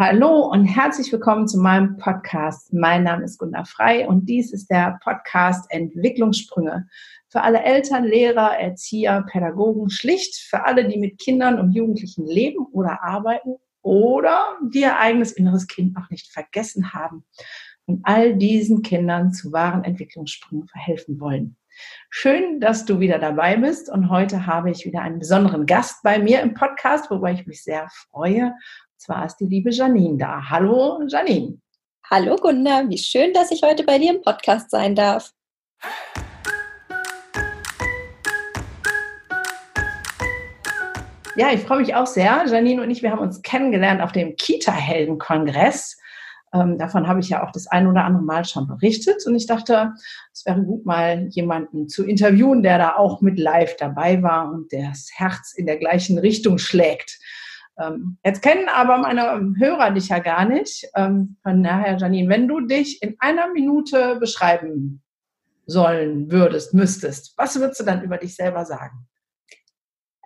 Hallo und herzlich willkommen zu meinem Podcast. Mein Name ist Gunda Frei und dies ist der Podcast Entwicklungssprünge. Für alle Eltern, Lehrer, Erzieher, Pädagogen, schlicht für alle, die mit Kindern und Jugendlichen leben oder arbeiten oder die ihr eigenes inneres Kind noch nicht vergessen haben und all diesen Kindern zu wahren Entwicklungssprüngen verhelfen wollen. Schön, dass du wieder dabei bist und heute habe ich wieder einen besonderen Gast bei mir im Podcast, wobei ich mich sehr freue zwar ist die liebe Janine da. Hallo Janine. Hallo Gunda, wie schön, dass ich heute bei dir im Podcast sein darf. Ja, ich freue mich auch sehr. Janine und ich, wir haben uns kennengelernt auf dem Kita-Helden-Kongress. Ähm, davon habe ich ja auch das ein oder andere Mal schon berichtet. Und ich dachte, es wäre gut, mal jemanden zu interviewen, der da auch mit live dabei war und das Herz in der gleichen Richtung schlägt. Ähm, jetzt kennen aber meine Hörer dich ja gar nicht. Ähm, von daher, Janine, wenn du dich in einer Minute beschreiben sollen würdest, müsstest, was würdest du dann über dich selber sagen?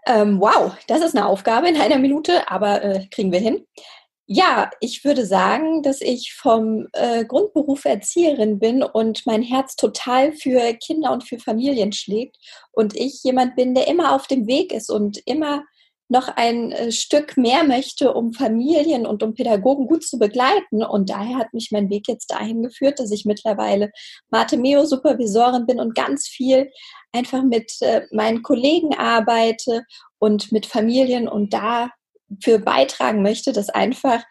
Ähm, wow, das ist eine Aufgabe in einer Minute, aber äh, kriegen wir hin. Ja, ich würde sagen, dass ich vom äh, Grundberuf Erzieherin bin und mein Herz total für Kinder und für Familien schlägt und ich jemand bin, der immer auf dem Weg ist und immer noch ein äh, Stück mehr möchte, um Familien und um Pädagogen gut zu begleiten. Und daher hat mich mein Weg jetzt dahin geführt, dass ich mittlerweile Mate-Meo-Supervisorin bin und ganz viel einfach mit äh, meinen Kollegen arbeite und mit Familien und dafür beitragen möchte, dass einfach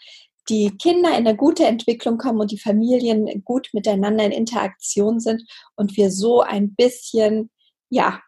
die Kinder in eine gute Entwicklung kommen und die Familien gut miteinander in Interaktion sind und wir so ein bisschen, ja,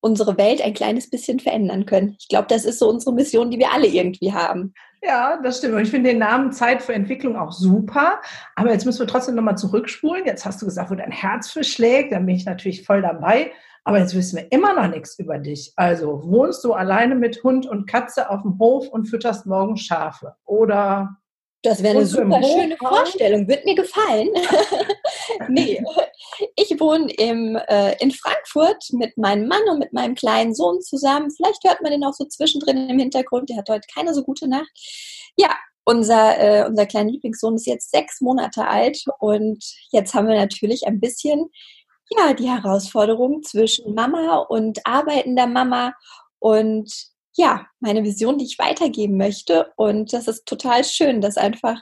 unsere Welt ein kleines bisschen verändern können. Ich glaube, das ist so unsere Mission, die wir alle irgendwie haben. Ja, das stimmt. Und ich finde den Namen Zeit für Entwicklung auch super. Aber jetzt müssen wir trotzdem nochmal zurückspulen. Jetzt hast du gesagt, wo dein Herz verschlägt. Dann bin ich natürlich voll dabei. Aber jetzt wissen wir immer noch nichts über dich. Also wohnst du alleine mit Hund und Katze auf dem Hof und fütterst morgen Schafe? Oder das wäre eine super schöne Vorstellung, wird mir gefallen. nee, ich wohne im, äh, in Frankfurt mit meinem Mann und mit meinem kleinen Sohn zusammen. Vielleicht hört man den auch so zwischendrin im Hintergrund. Der hat heute keine so gute Nacht. Ja, unser, äh, unser kleiner Lieblingssohn ist jetzt sechs Monate alt und jetzt haben wir natürlich ein bisschen ja, die Herausforderung zwischen Mama und arbeitender Mama und ja, meine Vision, die ich weitergeben möchte. Und das ist total schön, dass einfach,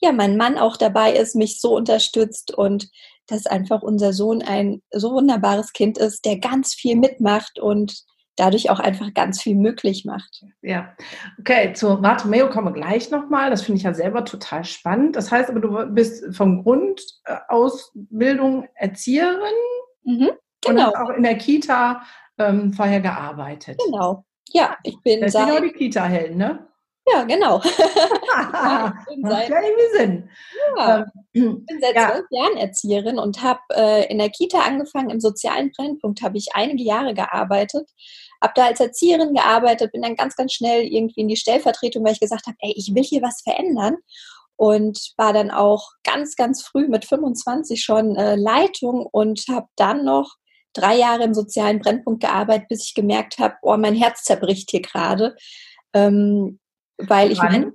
ja, mein Mann auch dabei ist, mich so unterstützt und dass einfach unser Sohn ein so wunderbares Kind ist, der ganz viel mitmacht und dadurch auch einfach ganz viel möglich macht. Ja, okay, zu Bartomeo kommen wir gleich nochmal. Das finde ich ja selber total spannend. Das heißt aber, du bist vom Grundausbildung Erzieherin mhm, genau. und hast auch in der Kita ähm, vorher gearbeitet. Genau. Ja, ich bin das seit... sind die Kita-Helden, ne? Ja, genau. ja, seit, ja irgendwie Sinn. Ja, ähm, ich bin seit ja. zwölf Jahren Erzieherin und habe äh, in der Kita angefangen. Im sozialen Brennpunkt habe ich einige Jahre gearbeitet. Habe da als Erzieherin gearbeitet, bin dann ganz, ganz schnell irgendwie in die Stellvertretung, weil ich gesagt habe, ey, ich will hier was verändern. Und war dann auch ganz, ganz früh mit 25 schon äh, Leitung und habe dann noch drei Jahre im sozialen Brennpunkt gearbeitet, bis ich gemerkt habe, oh, mein Herz zerbricht hier gerade. Ähm, weil ich meine.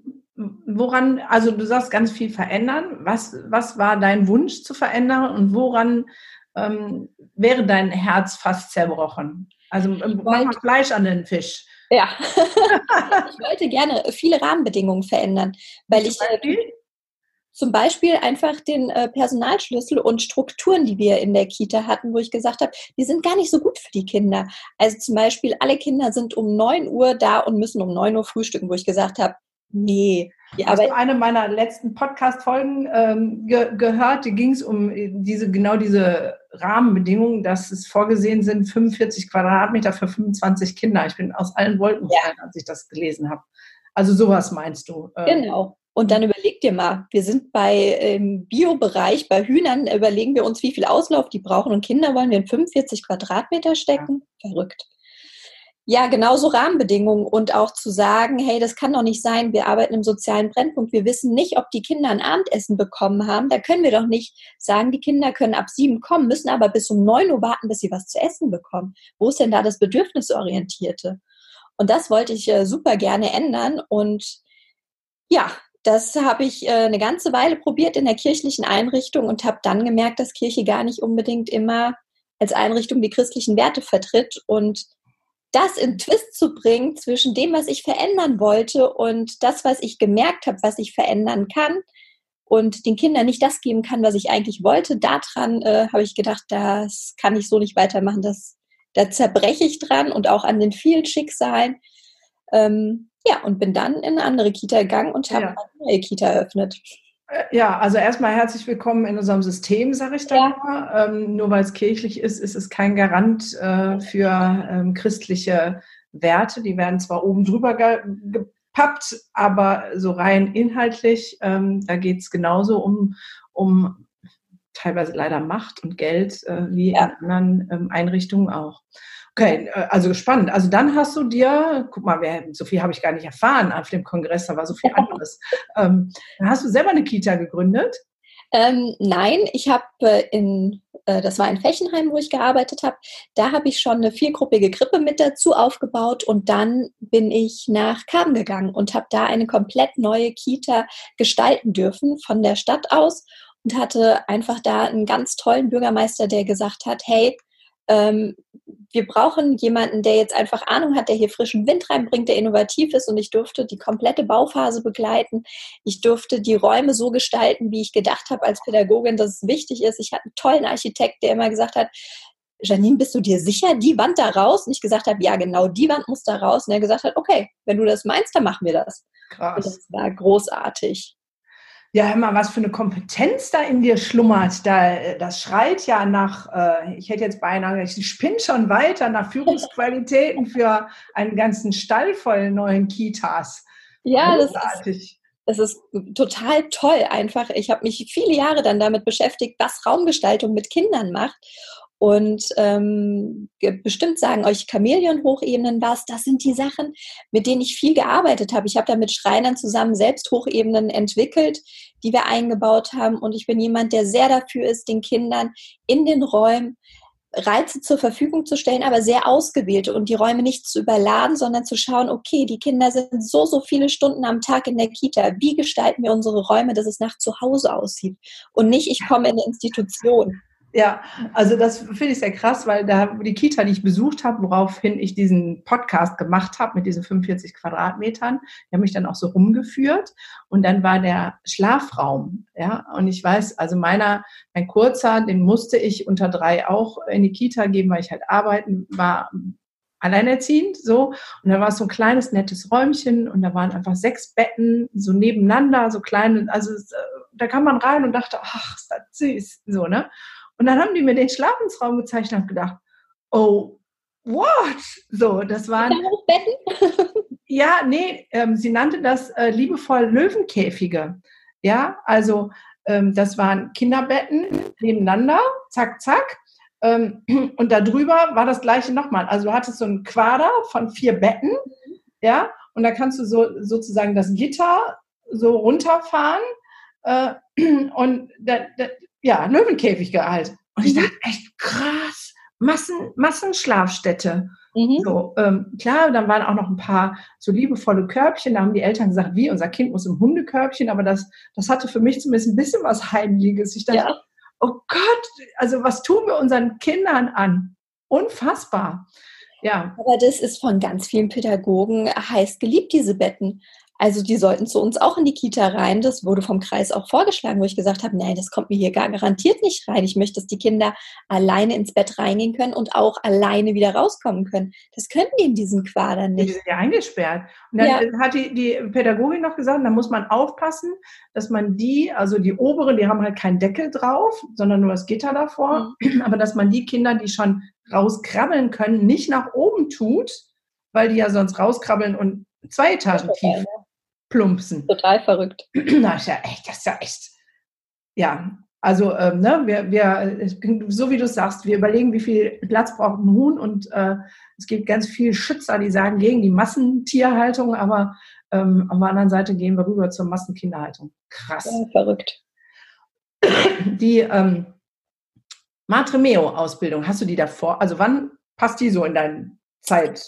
Woran, also du sagst ganz viel verändern. Was, was war dein Wunsch zu verändern und woran ähm, wäre dein Herz fast zerbrochen? Also mal Fleisch an den Fisch. Ja, ich wollte gerne viele Rahmenbedingungen verändern, weil ich äh, zum Beispiel einfach den äh, Personalschlüssel und Strukturen, die wir in der Kita hatten, wo ich gesagt habe, die sind gar nicht so gut für die Kinder. Also zum Beispiel, alle Kinder sind um 9 Uhr da und müssen um 9 Uhr frühstücken, wo ich gesagt habe, nee. Die Hast du eine meiner letzten Podcast-Folgen ähm, ge gehört? Die ging es um äh, diese, genau diese Rahmenbedingungen, dass es vorgesehen sind, 45 Quadratmeter für 25 Kinder. Ich bin aus allen Wolken gefallen, ja. als ich das gelesen habe. Also sowas meinst du? Ähm, genau. Und dann überleg dir mal, wir sind bei im Bio-Bereich, bei Hühnern überlegen wir uns, wie viel Auslauf die brauchen und Kinder wollen wir in 45 Quadratmeter stecken. Verrückt. Ja, genauso Rahmenbedingungen und auch zu sagen, hey, das kann doch nicht sein, wir arbeiten im sozialen Brennpunkt, wir wissen nicht, ob die Kinder ein Abendessen bekommen haben. Da können wir doch nicht sagen, die Kinder können ab sieben kommen, müssen aber bis um neun Uhr warten, bis sie was zu essen bekommen. Wo ist denn da das Bedürfnisorientierte? Und das wollte ich äh, super gerne ändern und ja, das habe ich äh, eine ganze Weile probiert in der kirchlichen Einrichtung und habe dann gemerkt, dass Kirche gar nicht unbedingt immer als Einrichtung die christlichen Werte vertritt und das in Twist zu bringen zwischen dem, was ich verändern wollte und das, was ich gemerkt habe, was ich verändern kann und den Kindern nicht das geben kann, was ich eigentlich wollte, daran äh, habe ich gedacht, das kann ich so nicht weitermachen. Das, da zerbreche ich dran und auch an den vielen Schicksalen. Ähm, ja, und bin dann in eine andere Kita gegangen und habe ja. eine neue Kita eröffnet. Äh, ja, also erstmal herzlich willkommen in unserem System, sage ich da ja. nur. Ähm, nur weil es kirchlich ist, ist es kein Garant äh, für ähm, christliche Werte. Die werden zwar oben drüber ge gepappt, aber so rein inhaltlich, ähm, da geht es genauso um, um teilweise leider Macht und Geld, äh, wie ja. in anderen ähm, Einrichtungen auch. Okay, äh, also spannend. Also dann hast du dir, guck mal, wer, so viel habe ich gar nicht erfahren auf dem Kongress, da war so viel anderes. ähm, dann hast du selber eine Kita gegründet? Ähm, nein, ich habe äh, in, äh, das war in Fechenheim, wo ich gearbeitet habe, da habe ich schon eine viergruppige Krippe mit dazu aufgebaut und dann bin ich nach Kamen gegangen und habe da eine komplett neue Kita gestalten dürfen von der Stadt aus und hatte einfach da einen ganz tollen Bürgermeister, der gesagt hat, hey, ähm, wir brauchen jemanden, der jetzt einfach Ahnung hat, der hier frischen Wind reinbringt, der innovativ ist und ich durfte die komplette Bauphase begleiten. Ich durfte die Räume so gestalten, wie ich gedacht habe als Pädagogin, dass es wichtig ist. Ich hatte einen tollen Architekt, der immer gesagt hat, Janine, bist du dir sicher, die Wand da raus? Und ich gesagt habe, ja, genau, die Wand muss da raus. Und er gesagt hat, okay, wenn du das meinst, dann machen wir das. Krass. Und das war großartig ja, hör mal, was für eine Kompetenz da in dir schlummert. Da, das schreit ja nach, äh, ich hätte jetzt beinahe, ich spinne schon weiter nach Führungsqualitäten für einen ganzen Stall voll neuen Kitas. Ja, Großartig. das ist, das ist total toll einfach. Ich habe mich viele Jahre dann damit beschäftigt, was Raumgestaltung mit Kindern macht. Und ähm, bestimmt sagen euch Chamäleon-Hochebenen was. Das sind die Sachen, mit denen ich viel gearbeitet habe. Ich habe da mit Schreinern zusammen selbst Hochebenen entwickelt, die wir eingebaut haben. Und ich bin jemand, der sehr dafür ist, den Kindern in den Räumen Reize zur Verfügung zu stellen, aber sehr ausgewählte und die Räume nicht zu überladen, sondern zu schauen, okay, die Kinder sind so, so viele Stunden am Tag in der Kita. Wie gestalten wir unsere Räume, dass es nach zu Hause aussieht und nicht, ich komme in eine Institution. Ja, also das finde ich sehr krass, weil da die Kita, die ich besucht habe, woraufhin ich diesen Podcast gemacht habe mit diesen 45 Quadratmetern, die haben mich dann auch so rumgeführt und dann war der Schlafraum, ja, und ich weiß, also meiner, mein kurzer, den musste ich unter drei auch in die Kita geben, weil ich halt arbeiten war, alleinerziehend, so. Und da war es so ein kleines, nettes Räumchen und da waren einfach sechs Betten so nebeneinander, so kleine, also da kam man rein und dachte, ach, ist das süß, so, ne? Und dann haben die mir den Schlafensraum gezeichnet und gedacht, oh, what? So, das waren. ja, nee, ähm, sie nannte das äh, liebevoll Löwenkäfige. Ja, also ähm, das waren Kinderbetten nebeneinander, zack, zack. Ähm, und darüber war das gleiche nochmal. Also du hattest so ein Quader von vier Betten, ja, und da kannst du so sozusagen das Gitter so runterfahren. Äh, und da, da, ja, Löwenkäfig gehalten. Und ich mhm. dachte, echt krass, Massen, Massenschlafstätte. Mhm. So, ähm, klar, dann waren auch noch ein paar so liebevolle Körbchen. Da haben die Eltern gesagt, wie, unser Kind muss im Hundekörbchen. Aber das, das hatte für mich zumindest ein bisschen was Heimliches. Ich dachte, ja. oh Gott, also was tun wir unseren Kindern an? Unfassbar. Ja. Aber das ist von ganz vielen Pädagogen heiß geliebt, diese Betten. Also die sollten zu uns auch in die Kita rein. Das wurde vom Kreis auch vorgeschlagen, wo ich gesagt habe, nein, das kommt mir hier gar garantiert nicht rein. Ich möchte, dass die Kinder alleine ins Bett reingehen können und auch alleine wieder rauskommen können. Das können die in diesen Quadern nicht. Die sind ja eingesperrt. Und dann ja. hat die, die Pädagogin noch gesagt, da muss man aufpassen, dass man die, also die oberen, die haben halt keinen Deckel drauf, sondern nur das Gitter davor. Mhm. Aber dass man die Kinder, die schon rauskrabbeln können, nicht nach oben tut, weil die ja sonst rauskrabbeln und zwei Etagen tief plumpsen. Total verrückt. Na, ist ja echt, das ist ja echt. Ja, also ähm, ne, wir, wir, so wie du sagst, wir überlegen, wie viel Platz braucht ein Huhn und äh, es gibt ganz viele Schützer, die sagen gegen die Massentierhaltung, aber ähm, auf der anderen Seite gehen wir rüber zur Massenkinderhaltung. Krass. Ja, verrückt. Die ähm, Matremeo-Ausbildung, hast du die davor? Also wann passt die so in deine Zeit?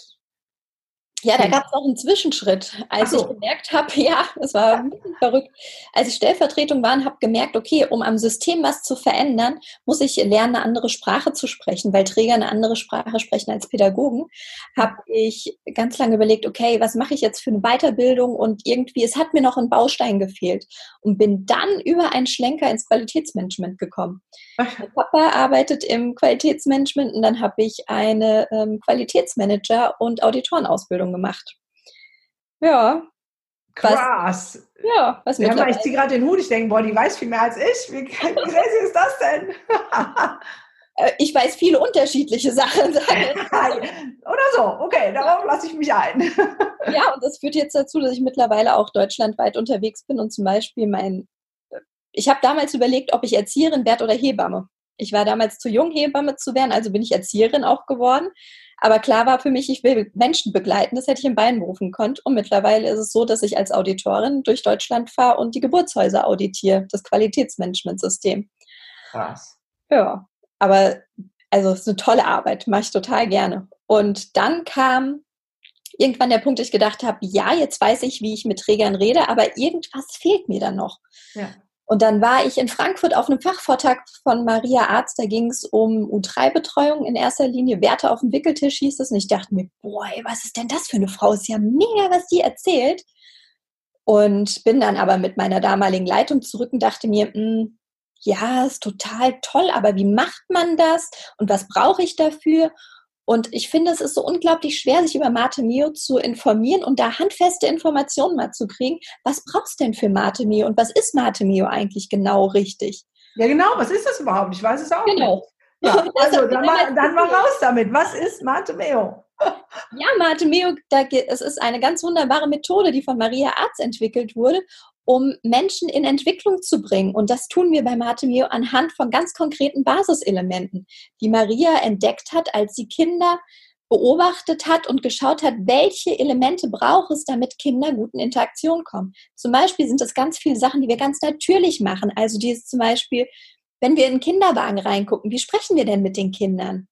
Ja, da gab es noch einen Zwischenschritt, als so. ich gemerkt habe, ja, es war ein bisschen verrückt. Als ich Stellvertretung war und habe gemerkt, okay, um am System was zu verändern, muss ich lernen, eine andere Sprache zu sprechen, weil Träger eine andere Sprache sprechen als Pädagogen, habe ich ganz lange überlegt, okay, was mache ich jetzt für eine Weiterbildung und irgendwie, es hat mir noch ein Baustein gefehlt und bin dann über einen Schlenker ins Qualitätsmanagement gekommen. Mein Papa arbeitet im Qualitätsmanagement und dann habe ich eine ähm, Qualitätsmanager- und Auditorenausbildung gemacht. Ja. Krass. Was, ja, was ja, Ich ziehe gerade den Hut, ich denke, boah, die weiß viel mehr als ich. Wie crazy ist das denn? Äh, ich weiß viele unterschiedliche Sachen. Oder so, okay, darauf lasse ich mich ein. ja, und das führt jetzt dazu, dass ich mittlerweile auch deutschlandweit unterwegs bin und zum Beispiel mein, ich habe damals überlegt, ob ich Erzieherin werde oder Hebamme. Ich war damals zu jung, Hebamme zu werden, also bin ich Erzieherin auch geworden. Aber klar war für mich, ich will Menschen begleiten, das hätte ich in Bein berufen können. Und mittlerweile ist es so, dass ich als Auditorin durch Deutschland fahre und die Geburtshäuser auditiere, das Qualitätsmanagementsystem. Krass. Ja, aber also es ist eine tolle Arbeit, mache ich total gerne. Und dann kam irgendwann der Punkt, ich gedacht habe, ja, jetzt weiß ich, wie ich mit Trägern rede, aber irgendwas fehlt mir dann noch. Ja. Und dann war ich in Frankfurt auf einem Fachvortrag von Maria Arzt, da ging es um U3-Betreuung in erster Linie. Werte auf dem Wickeltisch hieß es. Und ich dachte mir, boah, ey, was ist denn das für eine Frau? Ist ja mega, was die erzählt. Und bin dann aber mit meiner damaligen Leitung zurück und dachte mir, mh, hm, ja, ist total toll, aber wie macht man das? Und was brauche ich dafür? Und ich finde, es ist so unglaublich schwer, sich über Mate Mio zu informieren und da handfeste Informationen mal zu kriegen. Was brauchst du denn für Mate Mio und was ist Mate Mio eigentlich genau richtig? Ja, genau. Was ist das überhaupt? Ich weiß es auch genau. nicht. Ja, also dann mal, dann mal raus damit. Was ist Mate Mio? Ja, Mate Mio, da, es ist eine ganz wunderbare Methode, die von Maria Arz entwickelt wurde um Menschen in Entwicklung zu bringen. Und das tun wir bei Mate Mio anhand von ganz konkreten Basiselementen, die Maria entdeckt hat, als sie Kinder beobachtet hat und geschaut hat, welche Elemente braucht es, damit Kinder gut in Interaktion kommen. Zum Beispiel sind das ganz viele Sachen, die wir ganz natürlich machen. Also dieses zum Beispiel, wenn wir in den Kinderwagen reingucken, wie sprechen wir denn mit den Kindern?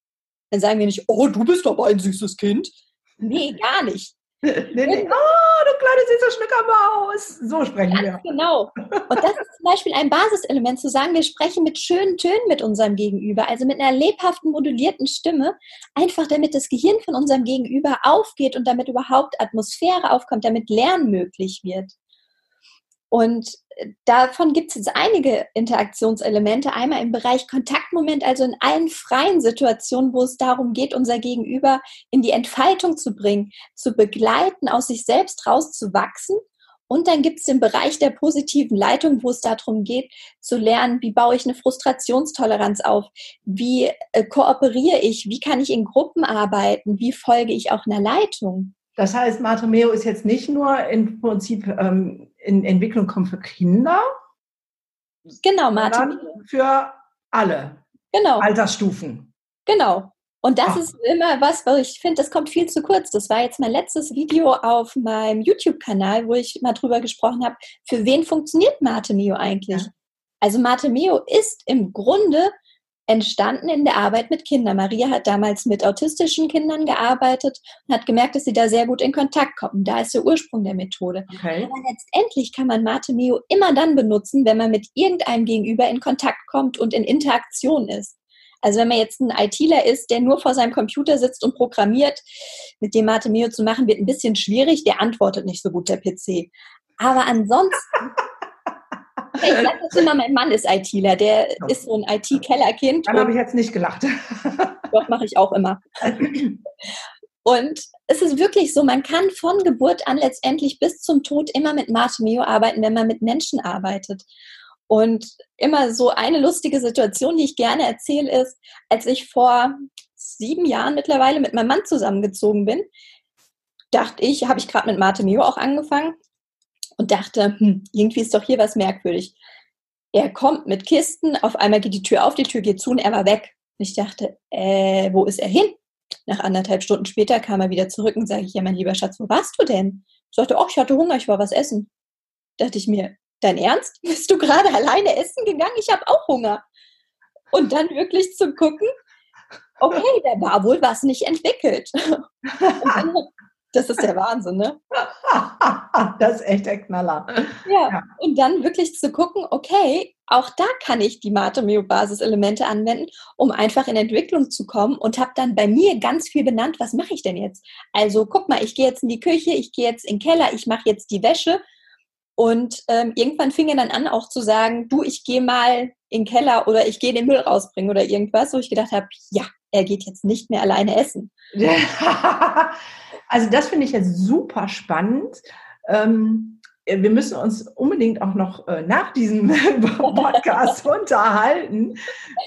Dann sagen wir nicht, oh, du bist aber ein süßes Kind. Nee, gar nicht. nee, nee. Oh, du kleine süße Schnuckermaus. So sprechen Ganz wir. Genau. Und das ist zum Beispiel ein Basiselement, zu sagen, wir sprechen mit schönen Tönen mit unserem Gegenüber, also mit einer lebhaften, modulierten Stimme, einfach damit das Gehirn von unserem Gegenüber aufgeht und damit überhaupt Atmosphäre aufkommt, damit Lernen möglich wird. Und davon gibt es jetzt einige Interaktionselemente. Einmal im Bereich Kontaktmoment, also in allen freien Situationen, wo es darum geht, unser Gegenüber in die Entfaltung zu bringen, zu begleiten, aus sich selbst rauszuwachsen. Und dann gibt es den Bereich der positiven Leitung, wo es darum geht, zu lernen, wie baue ich eine Frustrationstoleranz auf, wie äh, kooperiere ich, wie kann ich in Gruppen arbeiten, wie folge ich auch einer Leitung. Das heißt, Matremeo ist jetzt nicht nur im Prinzip ähm, in Entwicklung kommt für Kinder. Genau, Martin. Für alle genau. Altersstufen. Genau. Und das Ach. ist immer was, wo ich finde, das kommt viel zu kurz. Das war jetzt mein letztes Video auf meinem YouTube-Kanal, wo ich mal drüber gesprochen habe, für wen funktioniert Mate Mio eigentlich? Ja. Also Mate Mio ist im Grunde entstanden in der Arbeit mit Kindern. Maria hat damals mit autistischen Kindern gearbeitet und hat gemerkt, dass sie da sehr gut in Kontakt kommen. Da ist der Ursprung der Methode. Okay. Aber letztendlich kann man Mate Mio immer dann benutzen, wenn man mit irgendeinem Gegenüber in Kontakt kommt und in Interaktion ist. Also wenn man jetzt ein ITler ist, der nur vor seinem Computer sitzt und programmiert, mit dem Mate Mio zu machen, wird ein bisschen schwierig. Der antwortet nicht so gut, der PC. Aber ansonsten ich sage das immer, mein Mann ist ITler, der oh. ist so ein IT-Kellerkind. Dann habe ich jetzt nicht gelacht. Doch, mache ich auch immer. Und es ist wirklich so, man kann von Geburt an letztendlich bis zum Tod immer mit Mate Mio arbeiten, wenn man mit Menschen arbeitet. Und immer so eine lustige Situation, die ich gerne erzähle, ist, als ich vor sieben Jahren mittlerweile mit meinem Mann zusammengezogen bin, dachte ich, habe ich gerade mit Mate Mio auch angefangen und dachte, hm, irgendwie ist doch hier was merkwürdig. Er kommt mit Kisten, auf einmal geht die Tür auf, die Tür geht zu und er war weg. Und ich dachte, äh, wo ist er hin? Nach anderthalb Stunden später kam er wieder zurück und sage ich, ja, mein lieber Schatz, wo warst du denn? Ich sagte, ach, ich hatte Hunger, ich war was essen. Dachte ich mir, dein Ernst? Bist du gerade alleine essen gegangen? Ich habe auch Hunger. Und dann wirklich zu gucken, okay, da war wohl was nicht entwickelt. Und dann Das ist der Wahnsinn, ne? das ist echt der Knaller. Ja, ja, und dann wirklich zu gucken, okay, auch da kann ich die Mate-Mio-Basis-Elemente anwenden, um einfach in Entwicklung zu kommen und habe dann bei mir ganz viel benannt, was mache ich denn jetzt? Also guck mal, ich gehe jetzt in die Küche, ich gehe jetzt in den Keller, ich mache jetzt die Wäsche und ähm, irgendwann fing er dann an auch zu sagen, du, ich gehe mal in den Keller oder ich gehe den Müll rausbringen oder irgendwas, wo ich gedacht habe, ja, er geht jetzt nicht mehr alleine essen. also das finde ich jetzt super spannend. Ähm, wir müssen uns unbedingt auch noch äh, nach diesem Podcast unterhalten,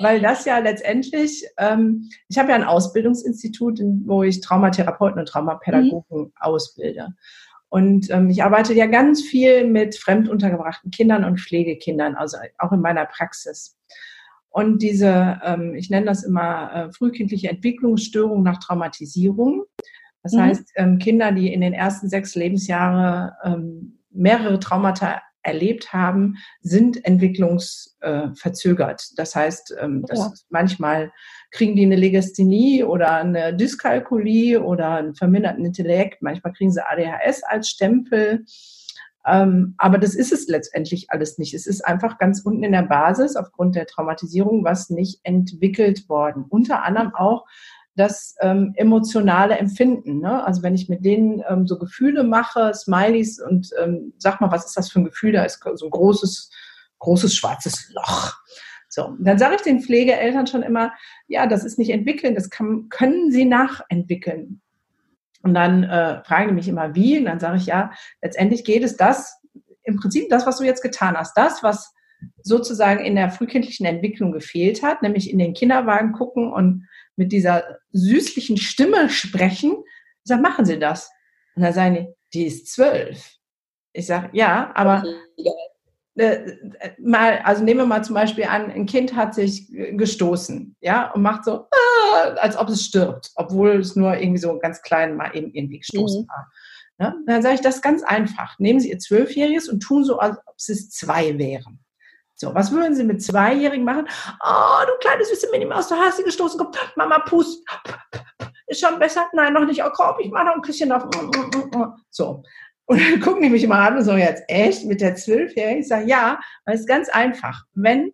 weil das ja letztendlich, ähm, ich habe ja ein Ausbildungsinstitut, wo ich Traumatherapeuten und Traumapädagogen mhm. ausbilde. Und ähm, ich arbeite ja ganz viel mit fremduntergebrachten Kindern und Pflegekindern, also auch in meiner Praxis. Und diese, ähm, ich nenne das immer äh, frühkindliche Entwicklungsstörung nach Traumatisierung. Das mhm. heißt, ähm, Kinder, die in den ersten sechs Lebensjahren ähm, mehrere Traumata erlebt haben, sind entwicklungsverzögert. Äh, das heißt, ähm, das ja. manchmal kriegen die eine Legasthenie oder eine Dyskalkulie oder einen verminderten Intellekt. Manchmal kriegen sie ADHS als Stempel. Ähm, aber das ist es letztendlich alles nicht. Es ist einfach ganz unten in der Basis aufgrund der Traumatisierung was nicht entwickelt worden. Unter anderem auch das ähm, emotionale Empfinden. Ne? Also wenn ich mit denen ähm, so Gefühle mache, Smileys und ähm, sag mal, was ist das für ein Gefühl? Da ist so ein großes, großes schwarzes Loch. So, dann sage ich den Pflegeeltern schon immer, ja, das ist nicht entwickeln, das kann, können sie nachentwickeln. Und dann äh, fragen die mich immer, wie? Und dann sage ich, ja, letztendlich geht es das, im Prinzip das, was du jetzt getan hast, das, was sozusagen in der frühkindlichen Entwicklung gefehlt hat, nämlich in den Kinderwagen gucken und mit dieser süßlichen Stimme sprechen. Ich sage, machen Sie das. Und dann sagen die, die ist zwölf. Ich sage, ja, aber äh, mal, also nehmen wir mal zum Beispiel an, ein Kind hat sich gestoßen, ja, und macht so, ah, als ob es stirbt, obwohl es nur irgendwie so ganz klein mal eben irgendwie gestoßen mhm. war. Ne? Dann sage ich das ganz einfach. Nehmen Sie Ihr Zwölfjähriges und tun so, als ob es zwei wären. So, was würden Sie mit Zweijährigen machen? Oh, du kleine süße Minimaus, du hast sie gestoßen, komm, Mama, pust. Ist schon besser? Nein, noch nicht. Oh, komm, ich mache noch ein Küsschen auf. So. Und dann gucken die mich immer an und so, jetzt echt mit der Zwölfjährigen? Ich sage, ja, weil es ist ganz einfach. Wenn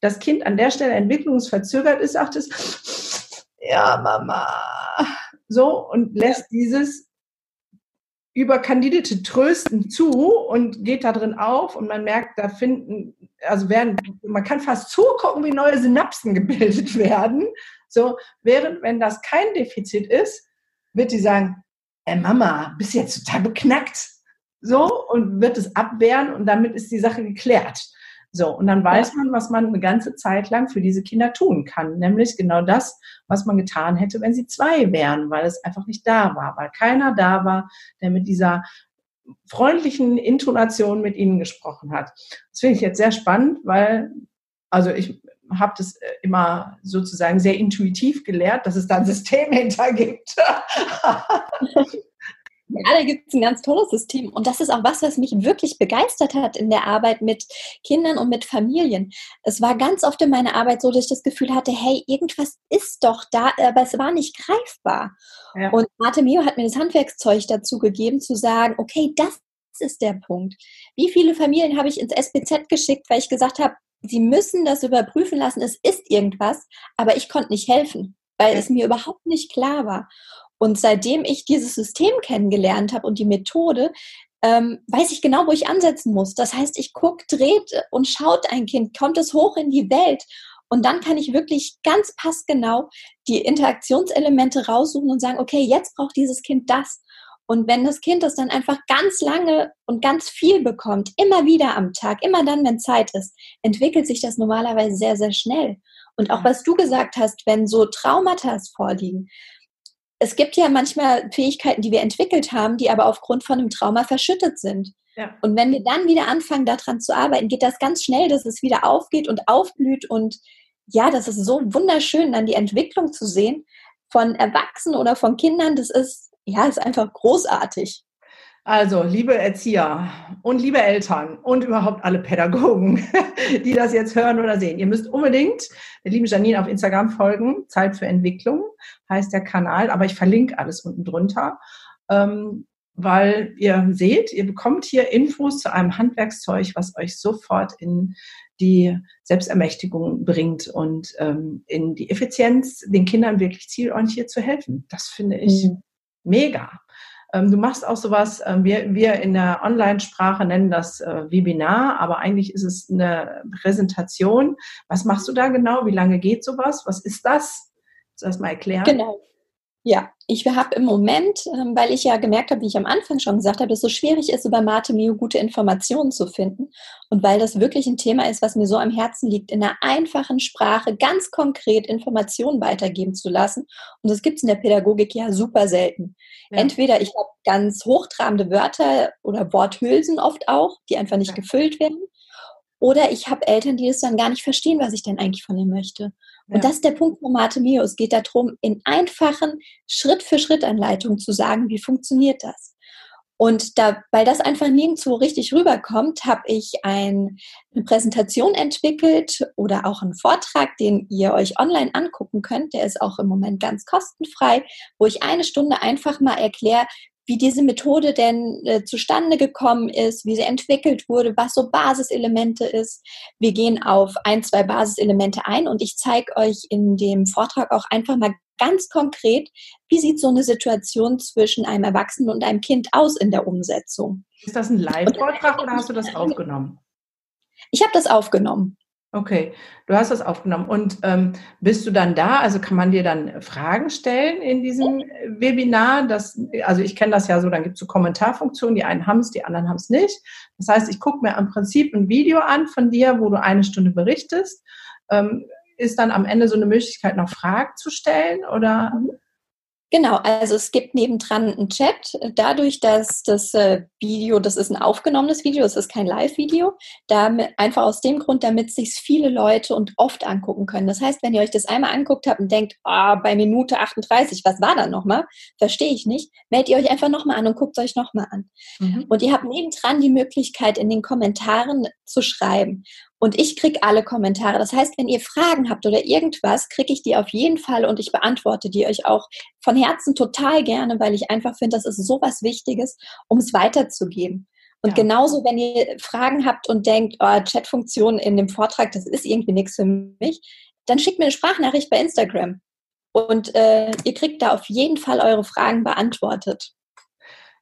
das Kind an der Stelle entwicklungsverzögert ist, sagt es, ja, Mama. So, und lässt dieses überkandidete Trösten zu und geht da drin auf und man merkt, da finden, also werden, man kann fast zugucken, wie neue Synapsen gebildet werden. So, während wenn das kein Defizit ist, wird sie sagen, ey Mama, bist jetzt total beknackt? So, und wird es abwehren und damit ist die Sache geklärt. So, und dann weiß man, was man eine ganze Zeit lang für diese Kinder tun kann. Nämlich genau das, was man getan hätte, wenn sie zwei wären, weil es einfach nicht da war, weil keiner da war, der mit dieser freundlichen Intonation mit ihnen gesprochen hat. Das finde ich jetzt sehr spannend, weil, also ich habe das äh, immer sozusagen sehr intuitiv gelehrt, dass es da ein System hinter gibt. Ja, da gibt es ein ganz tolles System. Und das ist auch was, was mich wirklich begeistert hat in der Arbeit mit Kindern und mit Familien. Es war ganz oft in meiner Arbeit so, dass ich das Gefühl hatte, hey, irgendwas ist doch da, aber es war nicht greifbar. Ja. Und Marte Mio hat mir das Handwerkszeug dazu gegeben, zu sagen, okay, das ist der Punkt. Wie viele Familien habe ich ins SPZ geschickt, weil ich gesagt habe, sie müssen das überprüfen lassen, es ist irgendwas, aber ich konnte nicht helfen, weil ja. es mir überhaupt nicht klar war. Und seitdem ich dieses System kennengelernt habe und die Methode, ähm, weiß ich genau, wo ich ansetzen muss. Das heißt, ich gucke, dreht und schaut ein Kind, kommt es hoch in die Welt. Und dann kann ich wirklich ganz passgenau die Interaktionselemente raussuchen und sagen, okay, jetzt braucht dieses Kind das. Und wenn das Kind das dann einfach ganz lange und ganz viel bekommt, immer wieder am Tag, immer dann, wenn Zeit ist, entwickelt sich das normalerweise sehr, sehr schnell. Und auch was du gesagt hast, wenn so Traumata vorliegen, es gibt ja manchmal Fähigkeiten, die wir entwickelt haben, die aber aufgrund von einem Trauma verschüttet sind. Ja. Und wenn wir dann wieder anfangen, daran zu arbeiten, geht das ganz schnell, dass es wieder aufgeht und aufblüht. Und ja, das ist so wunderschön, dann die Entwicklung zu sehen von Erwachsenen oder von Kindern. Das ist, ja, ist einfach großartig. Also, liebe Erzieher und liebe Eltern und überhaupt alle Pädagogen, die das jetzt hören oder sehen, ihr müsst unbedingt der lieben Janine auf Instagram folgen. Zeit für Entwicklung heißt der Kanal, aber ich verlinke alles unten drunter. ähm, weil ihr seht, ihr bekommt hier Infos zu einem Handwerkszeug, was euch sofort in die Selbstermächtigung bringt und ähm, in die Effizienz, den Kindern wirklich zielorientiert zu helfen. Das finde ich mhm. mega. Ähm, du machst auch sowas, äh, wir, wir in der Online-Sprache nennen das äh, Webinar, aber eigentlich ist es eine Präsentation. Was machst du da genau? Wie lange geht sowas? Was ist das? Soll du das mal erklären? Genau. Ja, ich habe im Moment, ähm, weil ich ja gemerkt habe, wie ich am Anfang schon gesagt habe, dass es so schwierig ist, über Mate Mio gute Informationen zu finden und weil das wirklich ein Thema ist, was mir so am Herzen liegt, in einer einfachen Sprache ganz konkret Informationen weitergeben zu lassen. Und das gibt es in der Pädagogik ja super selten. Ja. Entweder ich habe ganz hochtrabende Wörter oder Worthülsen oft auch, die einfach nicht ja. gefüllt werden. Oder ich habe Eltern, die das dann gar nicht verstehen, was ich denn eigentlich von ihnen möchte. Und ja. das ist der Punkt von Mate Mio. Es geht darum, in einfachen Schritt-für-Schritt-Anleitungen zu sagen, wie funktioniert das. Und da, weil das einfach nirgendwo richtig rüberkommt, habe ich ein, eine Präsentation entwickelt oder auch einen Vortrag, den ihr euch online angucken könnt. Der ist auch im Moment ganz kostenfrei, wo ich eine Stunde einfach mal erkläre, wie diese Methode denn äh, zustande gekommen ist, wie sie entwickelt wurde, was so Basiselemente ist. Wir gehen auf ein, zwei Basiselemente ein und ich zeige euch in dem Vortrag auch einfach mal ganz konkret, wie sieht so eine Situation zwischen einem Erwachsenen und einem Kind aus in der Umsetzung. Ist das ein Live-Vortrag oder hast du das aufgenommen? Ich habe das aufgenommen. Okay, du hast das aufgenommen. Und ähm, bist du dann da? Also kann man dir dann Fragen stellen in diesem Webinar? Das, also ich kenne das ja so, dann gibt es so Kommentarfunktionen, die einen haben es, die anderen haben es nicht. Das heißt, ich gucke mir im Prinzip ein Video an von dir, wo du eine Stunde berichtest. Ähm, ist dann am Ende so eine Möglichkeit, noch Fragen zu stellen? Oder? Mhm. Genau, also es gibt nebendran einen Chat. Dadurch, dass das äh, Video, das ist ein aufgenommenes Video, es ist kein Live-Video, einfach aus dem Grund, damit sich viele Leute und oft angucken können. Das heißt, wenn ihr euch das einmal anguckt habt und denkt, ah, bei Minute 38, was war da nochmal? Verstehe ich nicht. Meldet ihr euch einfach nochmal an und guckt euch nochmal an. Mhm. Und ihr habt nebendran die Möglichkeit, in den Kommentaren zu schreiben. Und ich kriege alle Kommentare. Das heißt, wenn ihr Fragen habt oder irgendwas, kriege ich die auf jeden Fall und ich beantworte die euch auch von Herzen total gerne, weil ich einfach finde, das ist so was Wichtiges, um es weiterzugeben. Und ja. genauso, wenn ihr Fragen habt und denkt, oh, Chatfunktion in dem Vortrag, das ist irgendwie nichts für mich, dann schickt mir eine Sprachnachricht bei Instagram. Und äh, ihr kriegt da auf jeden Fall eure Fragen beantwortet.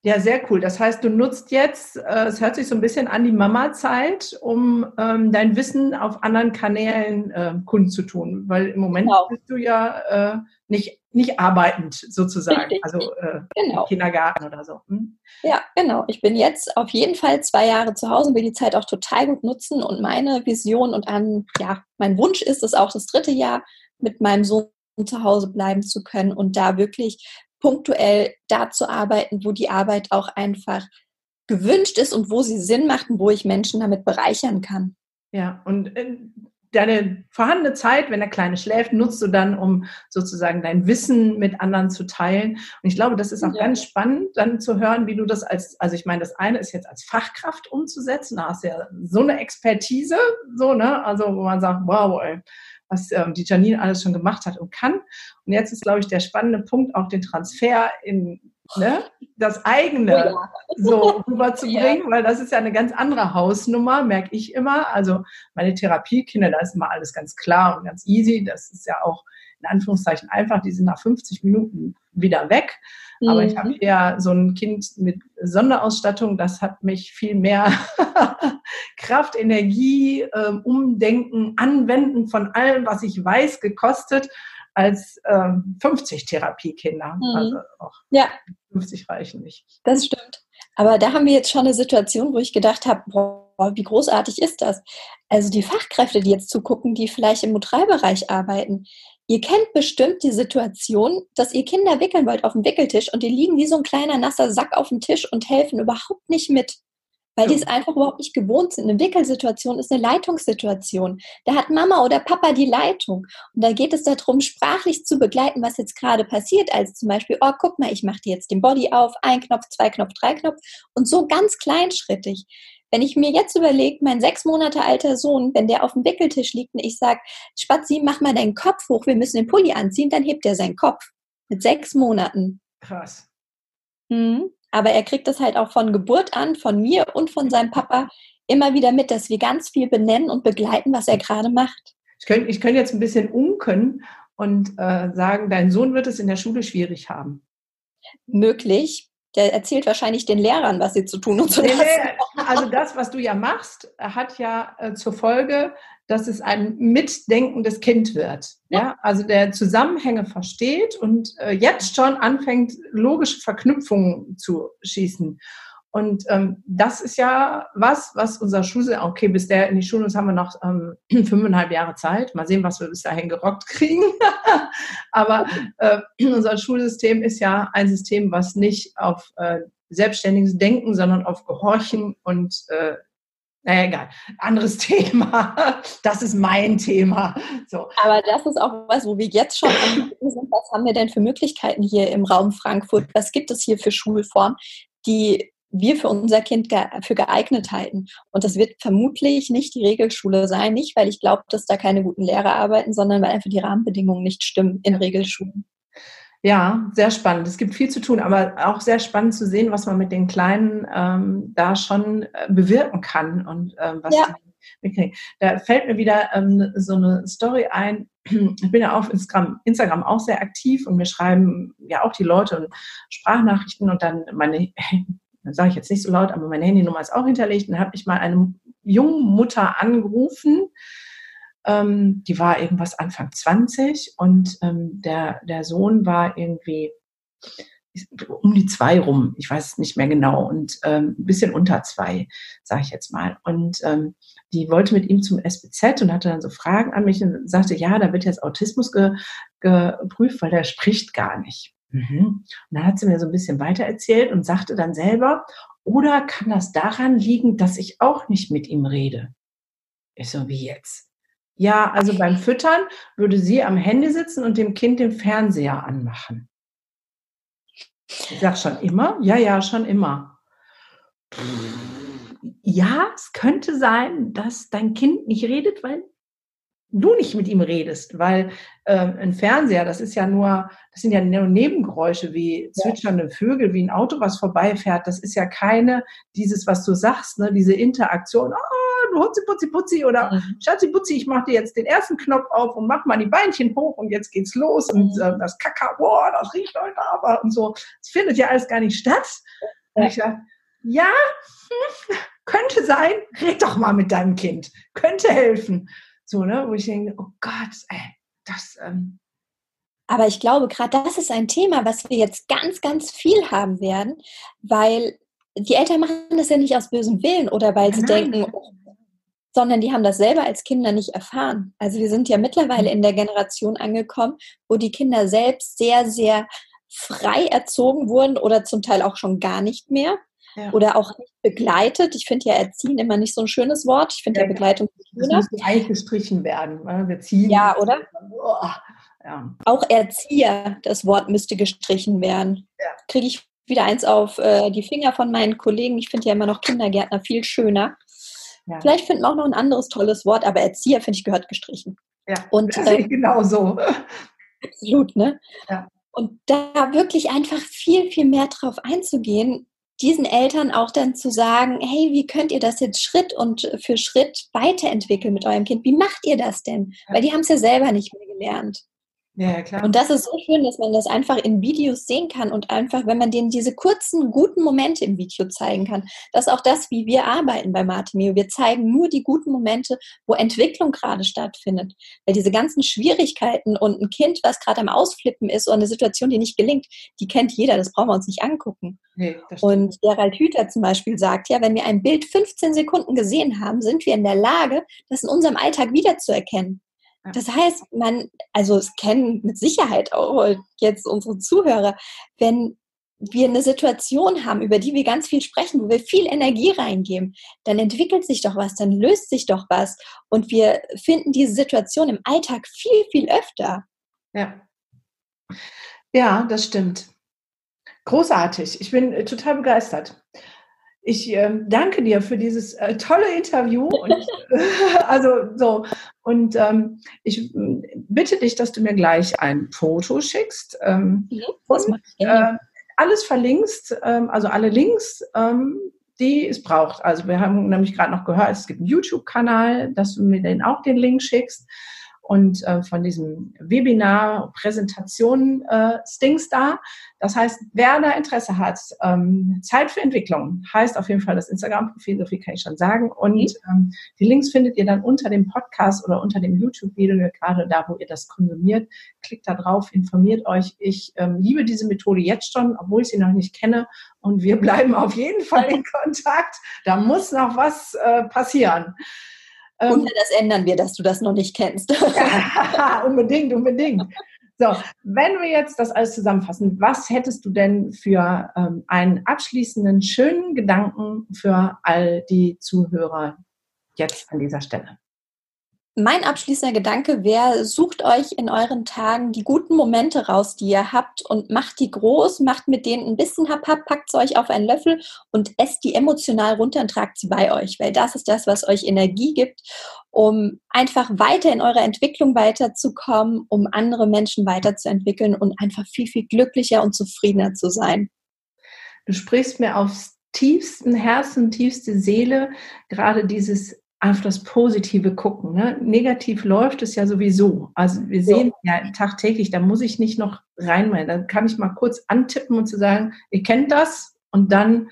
Ja, sehr cool. Das heißt, du nutzt jetzt, äh, es hört sich so ein bisschen an die Mama-Zeit, um ähm, dein Wissen auf anderen Kanälen äh, kundzutun, weil im Moment genau. bist du ja äh, nicht, nicht arbeitend sozusagen, Richtig. also äh, genau. Kindergarten oder so. Hm? Ja, genau. Ich bin jetzt auf jeden Fall zwei Jahre zu Hause und will die Zeit auch total gut nutzen und meine Vision und an, ja, mein Wunsch ist es auch das dritte Jahr mit meinem Sohn zu Hause bleiben zu können und da wirklich punktuell da zu arbeiten, wo die Arbeit auch einfach gewünscht ist und wo sie Sinn macht und wo ich Menschen damit bereichern kann. Ja, und äh, deine vorhandene Zeit, wenn der Kleine schläft, nutzt du dann, um sozusagen dein Wissen mit anderen zu teilen. Und ich glaube, das ist auch ja. ganz spannend, dann zu hören, wie du das als, also ich meine, das eine ist jetzt als Fachkraft umzusetzen, da hast du ja so eine Expertise, so, ne, also wo man sagt, wow, ey, was ähm, die Janine alles schon gemacht hat und kann. Und jetzt ist, glaube ich, der spannende Punkt, auch den Transfer in ne, das eigene oh ja. so rüberzubringen, ja. weil das ist ja eine ganz andere Hausnummer, merke ich immer. Also meine Therapiekinder, da ist immer alles ganz klar und ganz easy. Das ist ja auch in Anführungszeichen einfach, die sind nach 50 Minuten wieder weg. Mhm. Aber ich habe mhm. hier so ein Kind mit Sonderausstattung, das hat mich viel mehr Kraft, Energie, äh, Umdenken, Anwenden von allem, was ich weiß, gekostet als ähm, 50 Therapiekinder. Mhm. Also auch ja. 50 reichen nicht. Das stimmt. Aber da haben wir jetzt schon eine Situation, wo ich gedacht habe, boah, wie großartig ist das? Also die Fachkräfte, die jetzt zugucken, die vielleicht im U3-Bereich arbeiten, Ihr kennt bestimmt die Situation, dass ihr Kinder wickeln wollt auf dem Wickeltisch und die liegen wie so ein kleiner nasser Sack auf dem Tisch und helfen überhaupt nicht mit, weil die es einfach überhaupt nicht gewohnt sind. Eine Wickelsituation ist eine Leitungssituation. Da hat Mama oder Papa die Leitung und da geht es darum, sprachlich zu begleiten, was jetzt gerade passiert, als zum Beispiel, oh, guck mal, ich mache dir jetzt den Body auf, ein Knopf, zwei Knopf, drei Knopf und so ganz kleinschrittig. Wenn ich mir jetzt überlege, mein sechs Monate alter Sohn, wenn der auf dem Wickeltisch liegt und ich sage, Spazi, mach mal deinen Kopf hoch, wir müssen den Pulli anziehen, dann hebt er seinen Kopf. Mit sechs Monaten. Krass. Mhm. Aber er kriegt das halt auch von Geburt an, von mir und von seinem Papa immer wieder mit, dass wir ganz viel benennen und begleiten, was er gerade macht. Ich könnte ich könnt jetzt ein bisschen umkönnen und äh, sagen, dein Sohn wird es in der Schule schwierig haben. Möglich. Der erzählt wahrscheinlich den Lehrern, was sie zu tun und zu lassen. Also das, was du ja machst, hat ja äh, zur Folge, dass es ein mitdenkendes Kind wird. Ja? also der Zusammenhänge versteht und äh, jetzt schon anfängt, logische Verknüpfungen zu schießen. Und ähm, das ist ja was, was unser Schulsystem, okay, bis der in die Schule ist, haben wir noch ähm, fünfeinhalb Jahre Zeit. Mal sehen, was wir bis dahin gerockt kriegen. Aber äh, unser Schulsystem ist ja ein System, was nicht auf äh, selbstständiges Denken, sondern auf Gehorchen und äh, naja, egal. Anderes Thema. Das ist mein Thema. So. Aber das ist auch was, wo wir jetzt schon sind. Was haben wir denn für Möglichkeiten hier im Raum Frankfurt? Was gibt es hier für Schulformen, die wir für unser Kind für geeignet halten. Und das wird vermutlich nicht die Regelschule sein, nicht weil ich glaube, dass da keine guten Lehrer arbeiten, sondern weil einfach die Rahmenbedingungen nicht stimmen in Regelschulen. Ja, sehr spannend. Es gibt viel zu tun, aber auch sehr spannend zu sehen, was man mit den Kleinen ähm, da schon äh, bewirken kann und ähm, was ja. die mitkriegen. Da fällt mir wieder ähm, so eine Story ein. Ich bin ja auf Instagram, Instagram auch sehr aktiv und wir schreiben ja auch die Leute Sprachnachrichten und dann meine sage ich jetzt nicht so laut, aber meine Handynummer ist auch hinterlegt. Und dann habe ich mal eine junge Mutter angerufen, ähm, die war irgendwas Anfang 20 und ähm, der, der Sohn war irgendwie um die zwei rum, ich weiß nicht mehr genau, und ähm, ein bisschen unter zwei, sage ich jetzt mal. Und ähm, die wollte mit ihm zum SBZ und hatte dann so Fragen an mich und sagte, ja, da wird jetzt Autismus ge, geprüft, weil der spricht gar nicht. Mhm. Und dann hat sie mir so ein bisschen weiter erzählt und sagte dann selber, oder kann das daran liegen, dass ich auch nicht mit ihm rede? Ich so, wie jetzt? Ja, also beim Füttern würde sie am Handy sitzen und dem Kind den Fernseher anmachen. Ich sag schon immer? Ja, ja, schon immer. Ja, es könnte sein, dass dein Kind nicht redet, weil du nicht mit ihm redest, weil äh, ein Fernseher, das ist ja nur, das sind ja nur Nebengeräusche wie zwitschernde Vögel, wie ein Auto, was vorbeifährt. Das ist ja keine, dieses, was du sagst, ne, diese Interaktion, oh, du Hutzi, Putzi, Putzi oder mhm. Schatzi, Putzi, ich mach dir jetzt den ersten Knopf auf und mach mal die Beinchen hoch und jetzt geht's los mhm. und äh, das Kakao, boah, das riecht heute aber und so. Das findet ja alles gar nicht statt. Ja. Und ich sag, ja, hm, könnte sein, red doch mal mit deinem Kind, könnte helfen. So, ne? Wo ich denke, oh Gott, ey, das. Ähm aber ich glaube, gerade das ist ein Thema, was wir jetzt ganz, ganz viel haben werden, weil die Eltern machen das ja nicht aus bösem Willen oder weil sie Nein. denken, sondern die haben das selber als Kinder nicht erfahren. Also wir sind ja mittlerweile in der Generation angekommen, wo die Kinder selbst sehr, sehr frei erzogen wurden oder zum Teil auch schon gar nicht mehr ja. oder auch nicht begleitet. Ich finde ja Erziehen immer nicht so ein schönes Wort. Ich finde ja, ja, Begleitung schöner. Das muss eigentlich gestrichen werden. Ne? Wir ziehen. Ja, oder? Ja. Auch Erzieher, das Wort müsste gestrichen werden. Kriege ich wieder eins auf äh, die Finger von meinen Kollegen. Ich finde ja immer noch Kindergärtner viel schöner. Ja. Vielleicht finden wir auch noch ein anderes tolles Wort, aber Erzieher, finde ich, gehört gestrichen. Ja, und, äh, genau so. Absolut, ne? Ja. Und da wirklich einfach viel, viel mehr drauf einzugehen, diesen Eltern auch dann zu sagen, hey, wie könnt ihr das jetzt Schritt und für Schritt weiterentwickeln mit eurem Kind? Wie macht ihr das denn? Weil die haben es ja selber nicht mehr gelernt. Ja, klar. Und das ist so schön, dass man das einfach in Videos sehen kann und einfach, wenn man denen diese kurzen, guten Momente im Video zeigen kann. Das ist auch das, wie wir arbeiten bei Martimio. Wir zeigen nur die guten Momente, wo Entwicklung gerade stattfindet. Weil diese ganzen Schwierigkeiten und ein Kind, was gerade am Ausflippen ist oder eine Situation, die nicht gelingt, die kennt jeder. Das brauchen wir uns nicht angucken. Nee, und Gerald Hüther zum Beispiel sagt, ja, wenn wir ein Bild 15 Sekunden gesehen haben, sind wir in der Lage, das in unserem Alltag wiederzuerkennen. Das heißt, man, also es kennen mit Sicherheit auch jetzt unsere Zuhörer, wenn wir eine Situation haben, über die wir ganz viel sprechen, wo wir viel Energie reingeben, dann entwickelt sich doch was, dann löst sich doch was und wir finden diese Situation im Alltag viel, viel öfter. Ja. Ja, das stimmt. Großartig. Ich bin äh, total begeistert. Ich äh, danke dir für dieses äh, tolle Interview. Und, also so und ähm, ich bitte dich, dass du mir gleich ein Foto schickst. Ähm, ja, und, äh, alles verlinkst, ähm, also alle Links, ähm, die es braucht. Also wir haben nämlich gerade noch gehört, es gibt einen YouTube-Kanal, dass du mir den auch den Link schickst und äh, von diesem Webinar, Präsentation äh, StingStar. Das heißt, wer da Interesse hat, ähm, Zeit für Entwicklung, heißt auf jeden Fall das Instagram-Profil, so viel kann ich schon sagen. Und mhm. ähm, die Links findet ihr dann unter dem Podcast oder unter dem YouTube-Video, gerade da, wo ihr das konsumiert. Klickt da drauf, informiert euch. Ich ähm, liebe diese Methode jetzt schon, obwohl ich sie noch nicht kenne. Und wir bleiben auf jeden Fall in Kontakt. Da muss noch was äh, passieren. Ähm, Und das ändern wir, dass du das noch nicht kennst. ja, unbedingt, unbedingt. So, wenn wir jetzt das alles zusammenfassen, was hättest du denn für ähm, einen abschließenden schönen Gedanken für all die Zuhörer jetzt an dieser Stelle? Mein abschließender Gedanke wäre, sucht euch in euren Tagen die guten Momente raus, die ihr habt und macht die groß, macht mit denen ein bisschen Hap-Hap, packt sie euch auf einen Löffel und esst die emotional runter und tragt sie bei euch, weil das ist das, was euch Energie gibt, um einfach weiter in eurer Entwicklung weiterzukommen, um andere Menschen weiterzuentwickeln und einfach viel, viel glücklicher und zufriedener zu sein. Du sprichst mir aufs tiefsten Herzen, tiefste Seele, gerade dieses auf das Positive gucken. Ne? Negativ läuft es ja sowieso. Also wir sehen ja. ja tagtäglich, da muss ich nicht noch reinmeinen. Dann kann ich mal kurz antippen und zu sagen, ihr kennt das und dann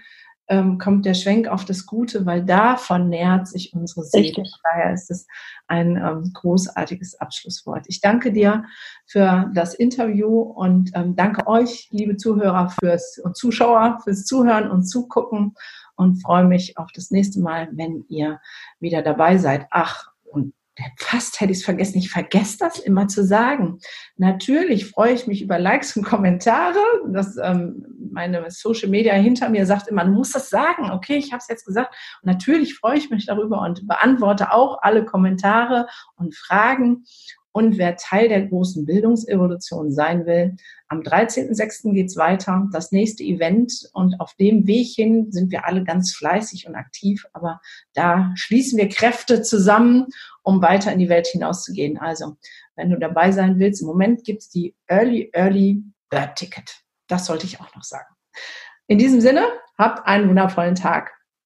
ähm, kommt der Schwenk auf das Gute, weil davon nährt sich unsere Seele. Daher ist es ein ähm, großartiges Abschlusswort. Ich danke dir für das Interview und ähm, danke euch, liebe Zuhörer fürs und Zuschauer, fürs Zuhören und Zugucken und freue mich auf das nächste Mal, wenn ihr wieder dabei seid. Ach, und fast hätte ich es vergessen. Ich vergesse das immer zu sagen. Natürlich freue ich mich über Likes und Kommentare. Das, ähm, meine Social Media hinter mir sagt immer, du musst das sagen. Okay, ich habe es jetzt gesagt. Und natürlich freue ich mich darüber und beantworte auch alle Kommentare und Fragen. Und wer Teil der großen Bildungsevolution sein will, am 13.06. geht's weiter, das nächste Event. Und auf dem Weg hin sind wir alle ganz fleißig und aktiv. Aber da schließen wir Kräfte zusammen, um weiter in die Welt hinauszugehen. Also, wenn du dabei sein willst, im Moment gibt's die Early, Early Bird Ticket. Das sollte ich auch noch sagen. In diesem Sinne, habt einen wundervollen Tag.